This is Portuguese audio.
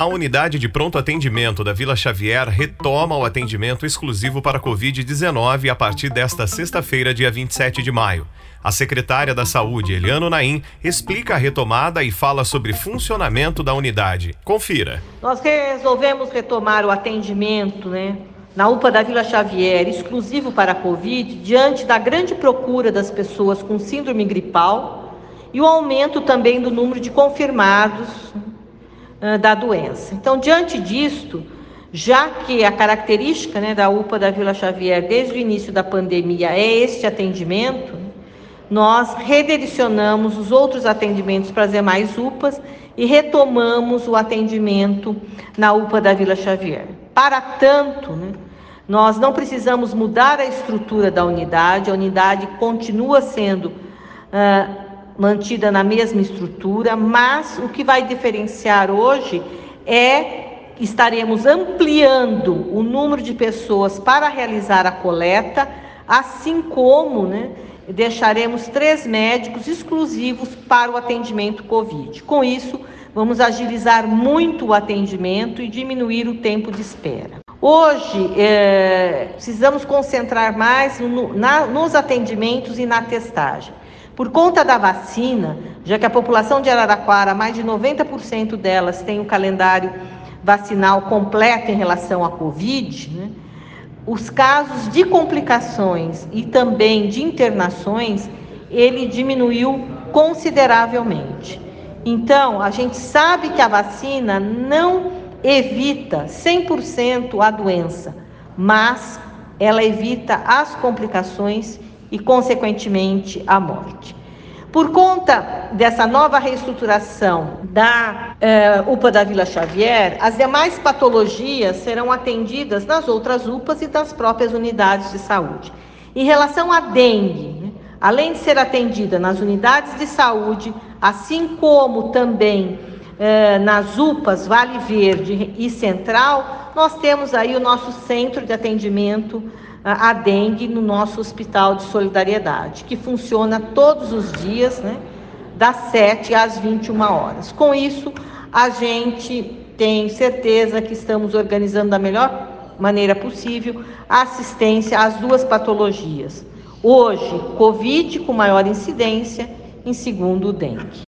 A unidade de pronto atendimento da Vila Xavier retoma o atendimento exclusivo para Covid-19 a partir desta sexta-feira, dia 27 de maio. A secretária da Saúde, Eliano Naim, explica a retomada e fala sobre funcionamento da unidade. Confira. Nós resolvemos retomar o atendimento, né, na UPA da Vila Xavier, exclusivo para a Covid, diante da grande procura das pessoas com síndrome gripal e o aumento também do número de confirmados da doença. Então, diante disto, já que a característica né, da UPA da Vila Xavier desde o início da pandemia é este atendimento, nós redirecionamos os outros atendimentos para as demais UPAs e retomamos o atendimento na UPA da Vila Xavier. Para tanto, né, nós não precisamos mudar a estrutura da unidade, a unidade continua sendo uh, mantida na mesma estrutura, mas o que vai diferenciar hoje é estaremos ampliando o número de pessoas para realizar a coleta, assim como né, deixaremos três médicos exclusivos para o atendimento Covid. Com isso, vamos agilizar muito o atendimento e diminuir o tempo de espera. Hoje, é, precisamos concentrar mais no, na, nos atendimentos e na testagem. Por conta da vacina, já que a população de Araraquara, mais de 90% delas tem um calendário vacinal completo em relação à Covid, né? os casos de complicações e também de internações, ele diminuiu consideravelmente. Então, a gente sabe que a vacina não evita 100% a doença, mas ela evita as complicações e, consequentemente, a morte. Por conta dessa nova reestruturação da eh, UPA da Vila Xavier, as demais patologias serão atendidas nas outras UPAs e das próprias unidades de saúde. Em relação à dengue, né, além de ser atendida nas unidades de saúde, assim como também eh, nas UPAs Vale Verde e Central, nós temos aí o nosso centro de atendimento a dengue no nosso hospital de solidariedade, que funciona todos os dias, né, das 7 às 21 horas. Com isso, a gente tem certeza que estamos organizando da melhor maneira possível a assistência às duas patologias. Hoje, Covid com maior incidência, em segundo, o dengue.